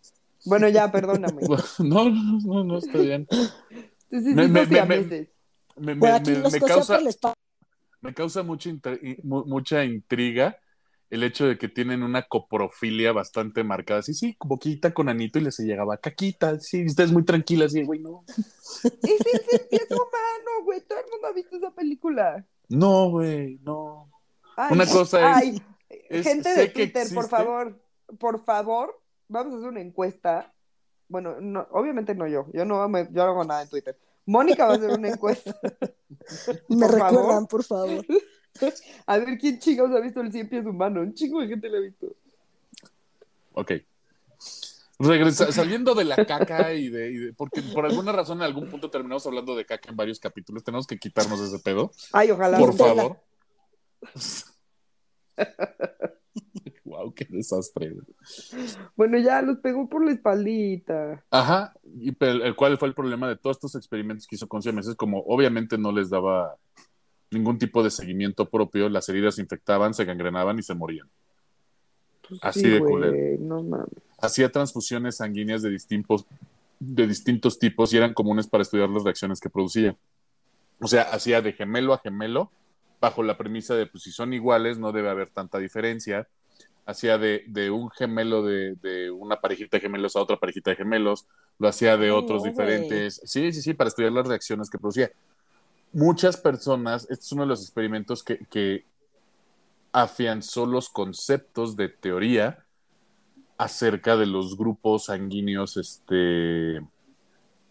Bueno, ya, perdóname. no, no, no, no, está bien. Entonces, me, me, me, me, me, me, causa, me causa mucha, mucha intriga el hecho de que tienen una coprofilia bastante marcada. Sí, sí, boquita con Anito y les llegaba caquita. Sí, ustedes muy tranquilas, y güey, no. Ese es humano, güey. Todo el mundo ha visto esa película. No, güey, no. una cosa es, Gente de Twitter, por favor, por favor, vamos a hacer una encuesta. Bueno, no, obviamente no yo. Yo no, yo no hago nada en Twitter. Mónica va a hacer una encuesta. Me recuerdan, por favor. A ver quién chingados ha visto el cien pies humano. Un chingo de gente lo ha visto. Ok. Regresa, saliendo de la caca y de, Porque por alguna razón en algún punto terminamos hablando de caca en varios capítulos. Tenemos que quitarnos ese pedo. Ay, ojalá. Por favor. wow, qué desastre. Bueno, ya los pegó por la espaldita. Ajá. Y el cual fue el problema de todos estos experimentos que hizo con Es como obviamente no les daba ningún tipo de seguimiento propio, las heridas se infectaban, se gangrenaban y se morían. Pues Así de culero. Hacía transfusiones sanguíneas de distintos, de distintos tipos y eran comunes para estudiar las reacciones que producía. O sea, hacía de gemelo a gemelo, bajo la premisa de, pues si son iguales, no debe haber tanta diferencia. Hacía de, de un gemelo de, de, una parejita de gemelos a otra parejita de gemelos, lo hacía de otros diferentes. Sí, sí, sí, para estudiar las reacciones que producía muchas personas, este es uno de los experimentos que, afianzó los conceptos de teoría acerca de los grupos sanguíneos, este,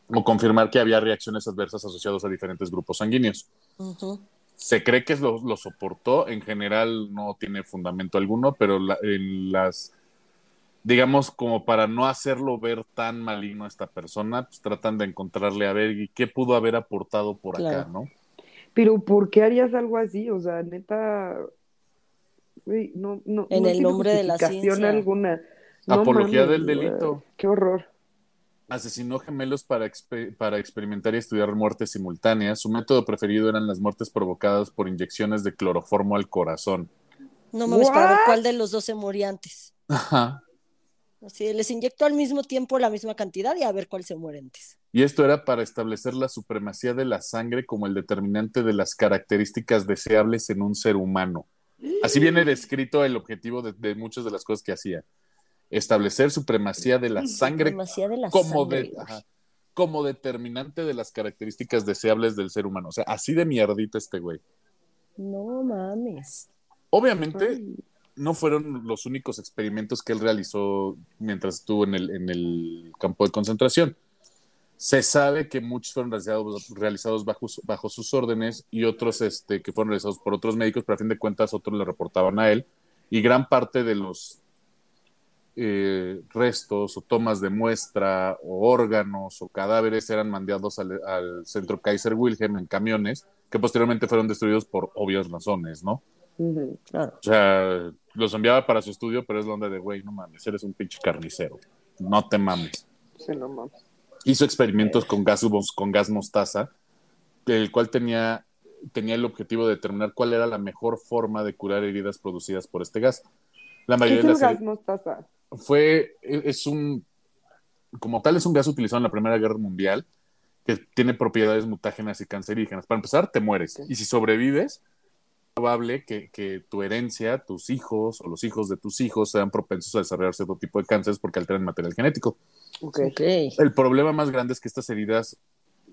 o confirmar que había reacciones adversas asociadas a diferentes grupos sanguíneos. Se cree que lo, lo, soportó, en general no tiene fundamento alguno, pero en las, digamos, como para no hacerlo ver tan maligno a esta persona, pues tratan de encontrarle a ver qué pudo haber aportado por acá, ¿no? Pero ¿por qué harías algo así? O sea, neta, no, no. En el nombre de la ciencia. alguna. Apología del delito. Qué horror. Asesinó gemelos para, para experimentar y estudiar muertes simultáneas. Su método preferido eran las muertes provocadas por inyecciones de cloroformo al corazón. No me para ver cuál de los dos se moría antes. Ajá. Así, les inyectó al mismo tiempo la misma cantidad y a ver cuál se muere antes. Y esto era para establecer la supremacía de la sangre como el determinante de las características deseables en un ser humano. Así viene descrito el objetivo de, muchas de las cosas que hacía. Establecer supremacía de la sangre, como, como determinante de las características deseables del ser humano. O sea, así de mierdita este güey. No mames. Obviamente, no fueron los únicos experimentos que él realizó mientras estuvo en el, en el campo de concentración. Se sabe que muchos fueron realizados, realizados bajo, bajo, sus órdenes y otros este, que fueron realizados por otros médicos, pero a fin de cuentas otros le reportaban a él. Y gran parte de los eh, restos o tomas de muestra o órganos o cadáveres eran mandados al, al centro Kaiser Wilhelm en camiones que posteriormente fueron destruidos por obvias razones, ¿no? O sea, los enviaba para su estudio, pero es donde de, güey, no mames, eres un pinche carnicero. No te mames. Sí, no mames. Hizo experimentos con gas, con gas mostaza, el cual tenía, tenía el objetivo de determinar cuál era la mejor forma de curar heridas producidas por este gas. La mayoría ¿Qué es el gas mostaza? Fue, e, es un, como tal, es un gas utilizado en la Primera Guerra Mundial que tiene propiedades mutágenas y cancerígenas. Para empezar, te mueres. Y si sobrevives, probable que, tu herencia, tus hijos o los hijos de tus hijos sean propensos a desarrollar cierto tipo de cánceres porque alteran material genético. Okay. El problema más grande es que estas heridas,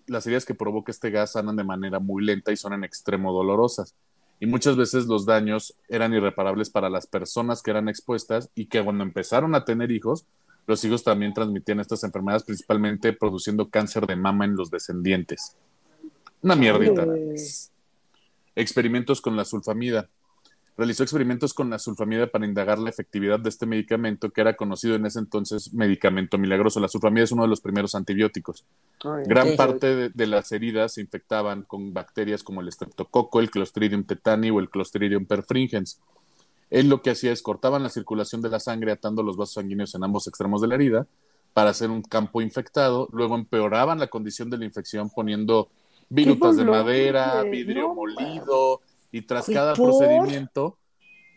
las heridas que provoca este gas sanan de manera muy lenta y son en extremo dolorosas. Y muchas veces los daños eran irreparables para las personas que eran expuestas y que cuando empezaron a tener hijos, los hijos también transmitían estas enfermedades, principalmente produciendo cáncer de mama en los descendientes. Una mierdita experimentos con la sulfamida. Realizó experimentos con la sulfamida para indagar la efectividad de este medicamento que era conocido en ese entonces medicamento milagroso. La sulfamida es uno de los primeros antibióticos. Gran parte de, las heridas se infectaban con bacterias como el streptococo, el Clostridium tetani o el Clostridium perfringens. Él lo que hacía es cortaban la circulación de la sangre atando los vasos sanguíneos en ambos extremos de la herida para hacer un campo infectado, luego empeoraban la condición de la infección poniendo virutas de madera, vidrio molido, y tras cada procedimiento,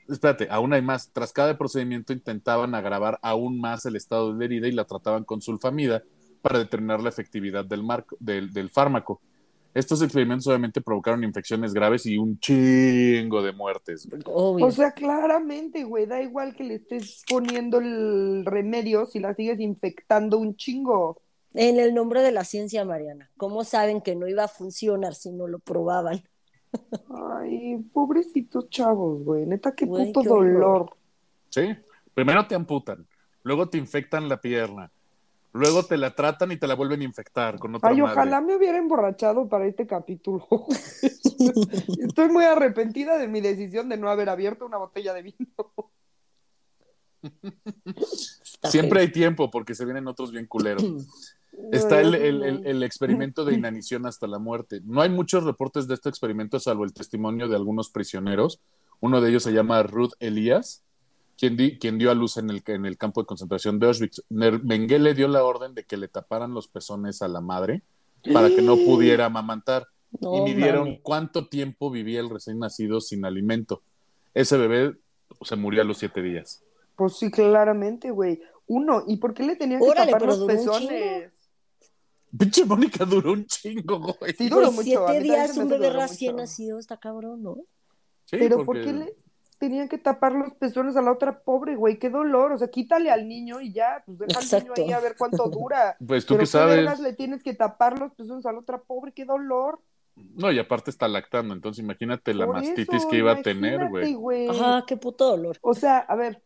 espérate, aún hay más, tras cada procedimiento intentaban agravar aún más el estado de la herida y la trataban con sulfamida para determinar la efectividad del, marco, del, fármaco. Estos experimentos obviamente provocaron infecciones graves y un chingo de muertes. O sea, claramente, güey, da igual que le estés poniendo el remedio si la sigues infectando un chingo. En el nombre de la ciencia, Mariana, ¿cómo saben que no iba a funcionar si no lo probaban? Ay, pobrecitos chavos, güey, neta, qué puto dolor. Sí, primero te amputan, luego te infectan la pierna, Luego te la tratan y te la vuelven a infectar con otra Ay, ojalá me hubiera emborrachado para este capítulo. Estoy muy arrepentida de mi decisión de no haber abierto una botella de vino. Siempre hay tiempo porque se vienen otros bien culeros. Está el, el, experimento de inanición hasta la muerte. No hay muchos reportes de este experimento salvo el testimonio de algunos prisioneros. Uno de ellos se llama Ruth Elías quien, dio a luz en el, en el campo de concentración de Auschwitz. Mengele dio la orden de que le taparan los pezones a la madre para que no pudiera amamantar. y midieron cuánto tiempo vivía el recién nacido sin alimento. Ese bebé se murió a los siete días. Pues sí, claramente, güey. Uno, ¿y por qué le tenían que tapar los pezones? Pinche Mónica duró un chingo, güey. Sí, duró mucho. Siete días un bebé recién nacido, está cabrón, ¿no? Sí, Pero ¿por qué le, tenían que tapar los pezones a la otra pobre, güey, qué dolor, o sea, quítale al niño y ya, pues deja al niño ahí a ver cuánto dura. Pues tú que sabes. le tienes que tapar los pezones a la otra pobre, qué dolor. No, y aparte está lactando, entonces imagínate la mastitis que iba a tener, güey. Ajá, qué puto dolor. O sea, a ver,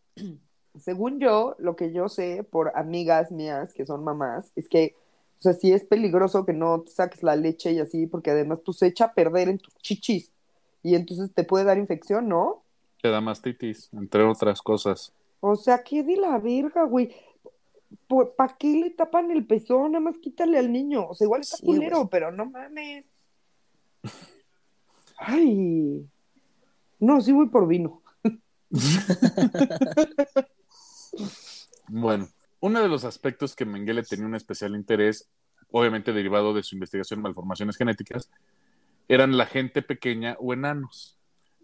según yo, lo que yo sé por amigas mías que son mamás, es que, o sea, sí es peligroso que no te saques la leche y así, porque además tú se echa a perder en tus chichis y entonces te puede dar infección, ¿no? Te da mastitis, entre otras cosas. O sea, ¿qué de la verga, güey? ¿Para qué le tapan el pezón? Nada más quítale al niño. O sea, igual está culero, pero no mames. Ay. No, sí voy por vino. bueno, uno de los aspectos que Mengele tenía un especial interés, obviamente derivado de su investigación en malformaciones genéticas, eran la gente pequeña o enanos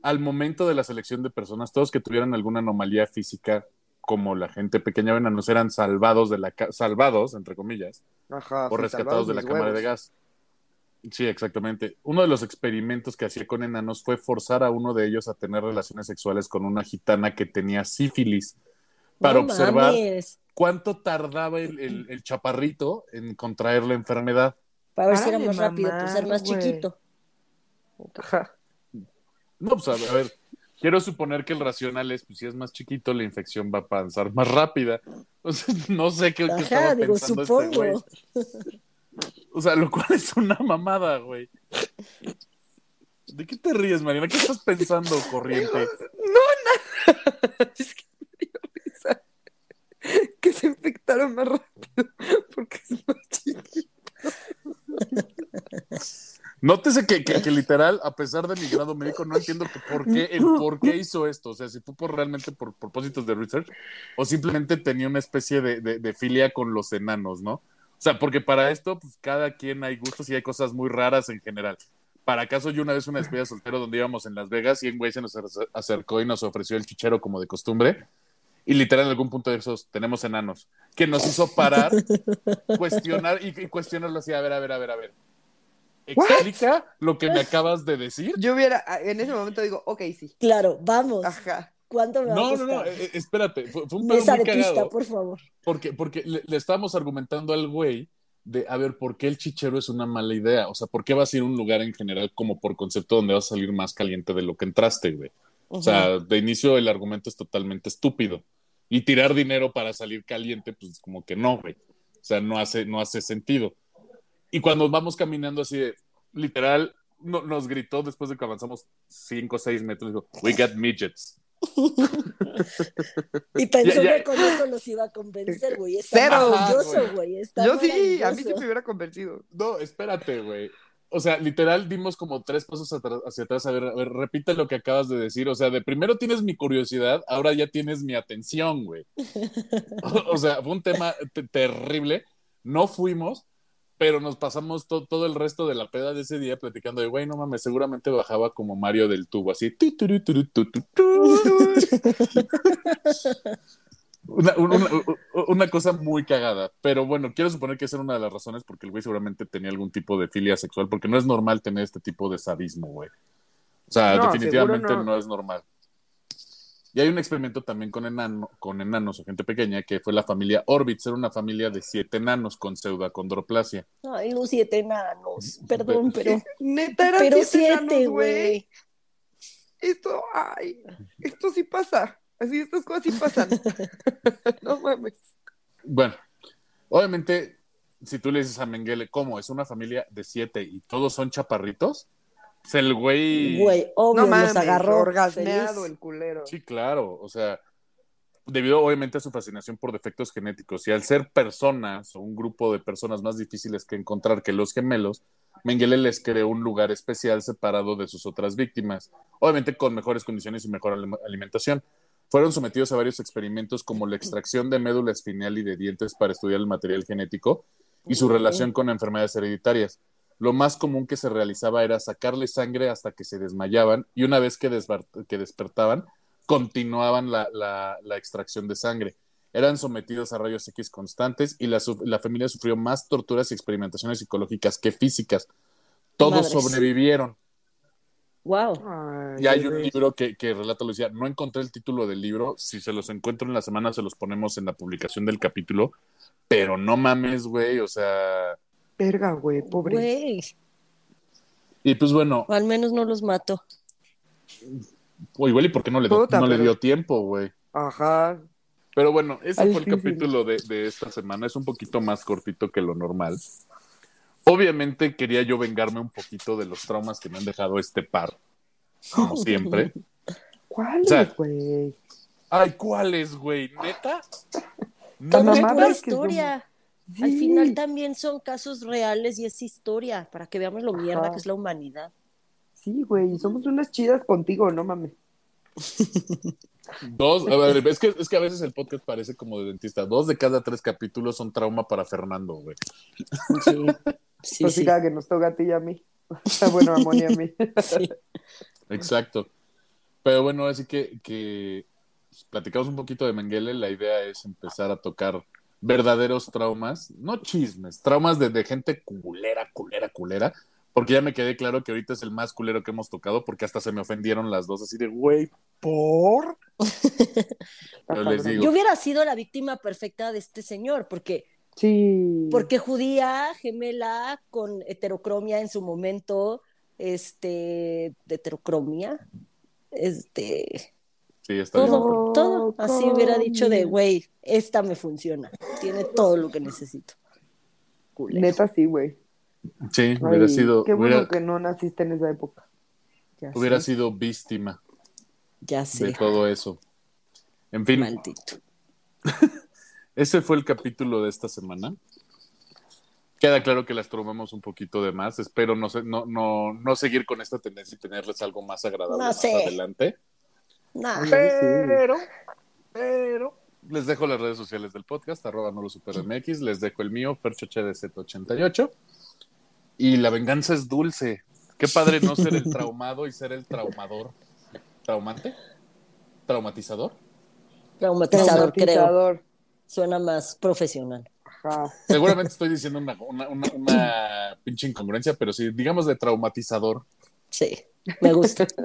al momento de la selección de personas, todos que tuvieran alguna anomalía física, como la gente pequeña o enanos, eran salvados de la salvados, entre comillas, o rescatados de la cámara de gas. Sí, exactamente. Uno de los experimentos que hacía con enanos fue forzar a uno de ellos a tener relaciones sexuales con una gitana que tenía sífilis para observar cuánto tardaba el, chaparrito en contraer la enfermedad. Para ver si era más rápido, por ser más chiquito. Ajá. No, pues a ver, quiero suponer que el racional es, pues si es más chiquito, la infección va a avanzar más rápida. Entonces, no sé qué, estaba pensando este güey. O sea, lo cual es una mamada, güey. ¿De qué te ríes, Mariana? ¿Qué estás pensando, corriente? No, nada. Es que me dio risa. Que se infectaron más rápido porque es más chiquito. Nótese que, que, literal, a pesar de mi grado médico, no entiendo que por qué, el por qué hizo esto. O sea, si fue por realmente por propósitos de research o simplemente tenía una especie de, de, filia con los enanos, ¿no? O sea, porque para esto, pues cada quien hay gustos y hay cosas muy raras en general. Para acaso yo una vez una despedida soltero donde íbamos en Las Vegas y un güey se nos acercó y nos ofreció el chichero como de costumbre. Y literal en algún punto de esos tenemos enanos. Que nos hizo parar, cuestionar y, y cuestionarlo así, a ver, a ver, a ver, a ver explica lo que me acabas de decir. Yo hubiera, en ese momento digo, ok, sí. Claro, vamos. Ajá. ¿Cuánto me va no, a No, no, eh, espérate. Fue, un pedo muy cagado. por favor. Porque, porque le, le, estábamos argumentando al güey de, a ver, ¿por qué el chichero es una mala idea? O sea, ¿por qué vas a ir a un lugar en general como por concepto donde vas a salir más caliente de lo que entraste, güey? O sea, de inicio el argumento es totalmente estúpido. Y tirar dinero para salir caliente, pues como que no, güey. O sea, no hace, no hace sentido. Y cuando vamos caminando así de, literal, nos gritó después de que avanzamos 5 o 6 metros, dijo, we got midgets. y pensó que con eso nos iba a convencer, güey. Cero. güey. Yo sí, a mí sí me hubiera convencido. No, espérate, güey. O sea, literal dimos como tres pasos hacia atrás. A ver, a ver, repite lo que acabas de decir. O sea, de primero tienes mi curiosidad, ahora ya tienes mi atención, güey. o, sea, fue un tema terrible. No fuimos, pero nos pasamos todo el resto de la peda de ese día platicando de, güey, no mames, seguramente bajaba como Mario del tubo, así. Una, cosa muy cagada, pero bueno, quiero suponer que esa era una de las razones porque el güey seguramente tenía algún tipo de filia sexual, porque no es normal tener este tipo de sadismo, güey. O sea, definitivamente no. es normal. Y hay un experimento también con, enano, con enanos o gente pequeña, que fue la familia Orbitz, era una familia de siete enanos con pseudacondroplasia. Ay, los siete enanos, perdón, pero... Neta, eran pero siete, güey. Esto, ay, esto sí pasa. Así estas cosas sí pasan. no mames. Bueno, obviamente, si tú le dices a Mengele, ¿cómo? ¿Es una familia de siete y todos son chaparritos? Pues el güey. Güey, obvio, no mames, agarró. Orgasmeado el culero. Sí, claro. O sea, debido obviamente a su fascinación por defectos genéticos y al ser personas o un grupo de personas más difíciles que encontrar que los gemelos, Mengele les creó un lugar especial separado de sus otras víctimas, obviamente con mejores condiciones y mejor alimentación. Fueron sometidos a varios experimentos como la extracción de médula espinal y de dientes para estudiar el material genético y su relación con enfermedades hereditarias. Lo más común que se realizaba era sacarle sangre hasta que se desmayaban y una vez que, despertaban, continuaban la, extracción de sangre. Eran sometidos a rayos X constantes y la, familia sufrió más torturas y experimentaciones psicológicas que físicas. Todos sobrevivieron. Wow. y hay un libro que, que relata Lucía. No encontré el título del libro. Si se los encuentro en la semana, se los ponemos en la publicación del capítulo. Pero no mames, güey. O sea. Verga, güey, pobre. Güey. Y pues bueno. al menos no los mato. O igual, ¿y por qué no le, no le dio tiempo, güey? Ajá. Pero bueno, ese fue el capítulo de, de esta semana. Es un poquito más cortito que lo normal. Obviamente quería yo vengarme un poquito de los traumas que me han dejado este par, como siempre. ¿Cuáles, güey? ay, ¿cuáles, güey? ¿Neta? No, no historia. Al final también son casos reales y es historia, para que veamos lo mierda que es la humanidad. Sí, güey, somos unas chidas contigo, no mames. Dos, a ver, es que, es que a veces el podcast parece como de dentista. Dos de cada tres capítulos son trauma para Fernando, güey. Sí. Sí, sí. que nos toca a ti y a mí. Está bueno, Ramón y a mí. Sí. Exacto. Pero bueno, así que, que pues, platicamos un poquito de Mengele. La idea es empezar a tocar verdaderos traumas, no chismes, traumas de, de gente culera, culera, culera. Porque ya me quedé claro que ahorita es el más culero que hemos tocado, porque hasta se me ofendieron las dos, así de, güey, ¿por? les digo. Yo hubiera sido la víctima perfecta de este señor, porque Sí. Porque judía, gemela, con heterocromia en su momento, este, de heterocromia, este... Sí, está todo, todo, así hubiera dicho de, güey, esta me funciona, tiene todo lo que necesito. Neta sí, güey. Sí, hubiera sido... Qué bueno que no naciste en esa época. hubiera sido víctima. Ya sé. De todo eso. En fin. Maldito. Ese fue el capítulo de esta semana. Queda claro que las tomamos un poquito de más. Espero no, no, no, no seguir con esta tendencia y tenerles algo más agradable más adelante. Pero, pero, les dejo las redes sociales del podcast, arroba no supermx, les dejo el mío, perchohdz88. Y la venganza es dulce. Qué padre no ser el traumado y ser el traumador. ¿Traumante? ¿Traumatizador? Traumatizador, creo. Suena más profesional. Seguramente estoy diciendo una, una, pinche incongruencia, pero sí, digamos de traumatizador. Sí, me gusta.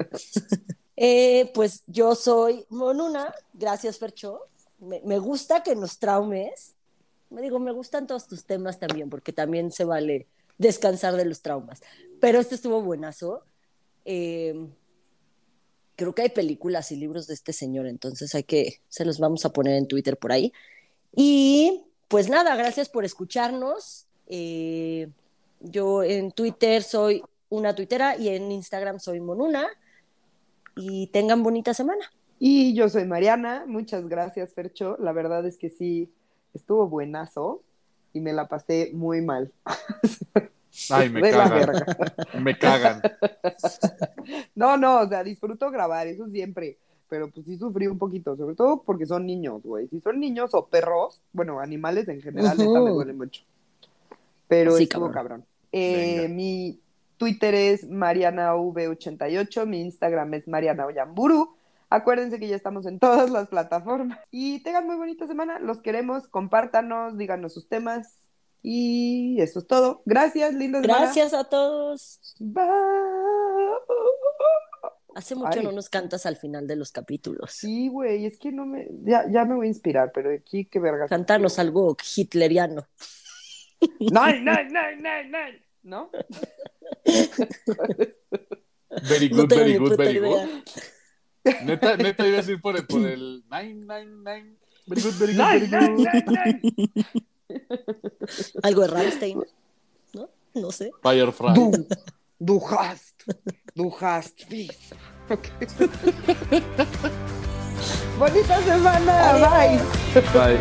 Eh, pues yo soy Monuna, gracias Fercho. Me, gusta que nos traumes. Me digo, me gustan todos tus temas también, porque también se vale descansar de los traumas. Pero este estuvo buenazo. Eh, creo que hay películas y libros de este señor, entonces hay que, se los vamos a poner en Twitter por ahí. Y pues nada, gracias por escucharnos. Eh, yo en Twitter soy una tuitera y en Instagram soy Monuna. Y tengan bonita semana. Y yo soy Mariana. Muchas gracias, Fercho. La verdad es que sí, estuvo buenazo y me la pasé muy mal. Ay, me cagan. Me cagan. No, no, o sea, disfruto grabar, eso siempre pero pues sí sufrí un poquito, sobre todo porque son niños, güey. Si son niños o perros, bueno, animales en general, me duele mucho. Pero sí, estuvo cabrón. Eh, mi Twitter es MarianaV88, mi Instagram es Mariana Oyamburu. Acuérdense que ya estamos en todas las plataformas. Y tengan muy bonita semana. Los queremos. Compártanos, díganos sus temas. Y eso es todo. Gracias, linda Gracias a todos. Bye. Hace mucho no nos cantas al final de los capítulos. Sí, güey, es que no me. Ya, ya me voy a inspirar, pero aquí qué verga. Cantarnos algo hitleriano. Nine, nine, nine, nine, nine. ¿No? Very good, very good, very good. Neta, neta iba a decir por el, por el nine, nine, nine. Very good, very good, very good. Algo de Rammstein, ¿no? No sé. Firefly. Du, du hast, du hast peace. Okay. Bonita semana. Bye. Bye.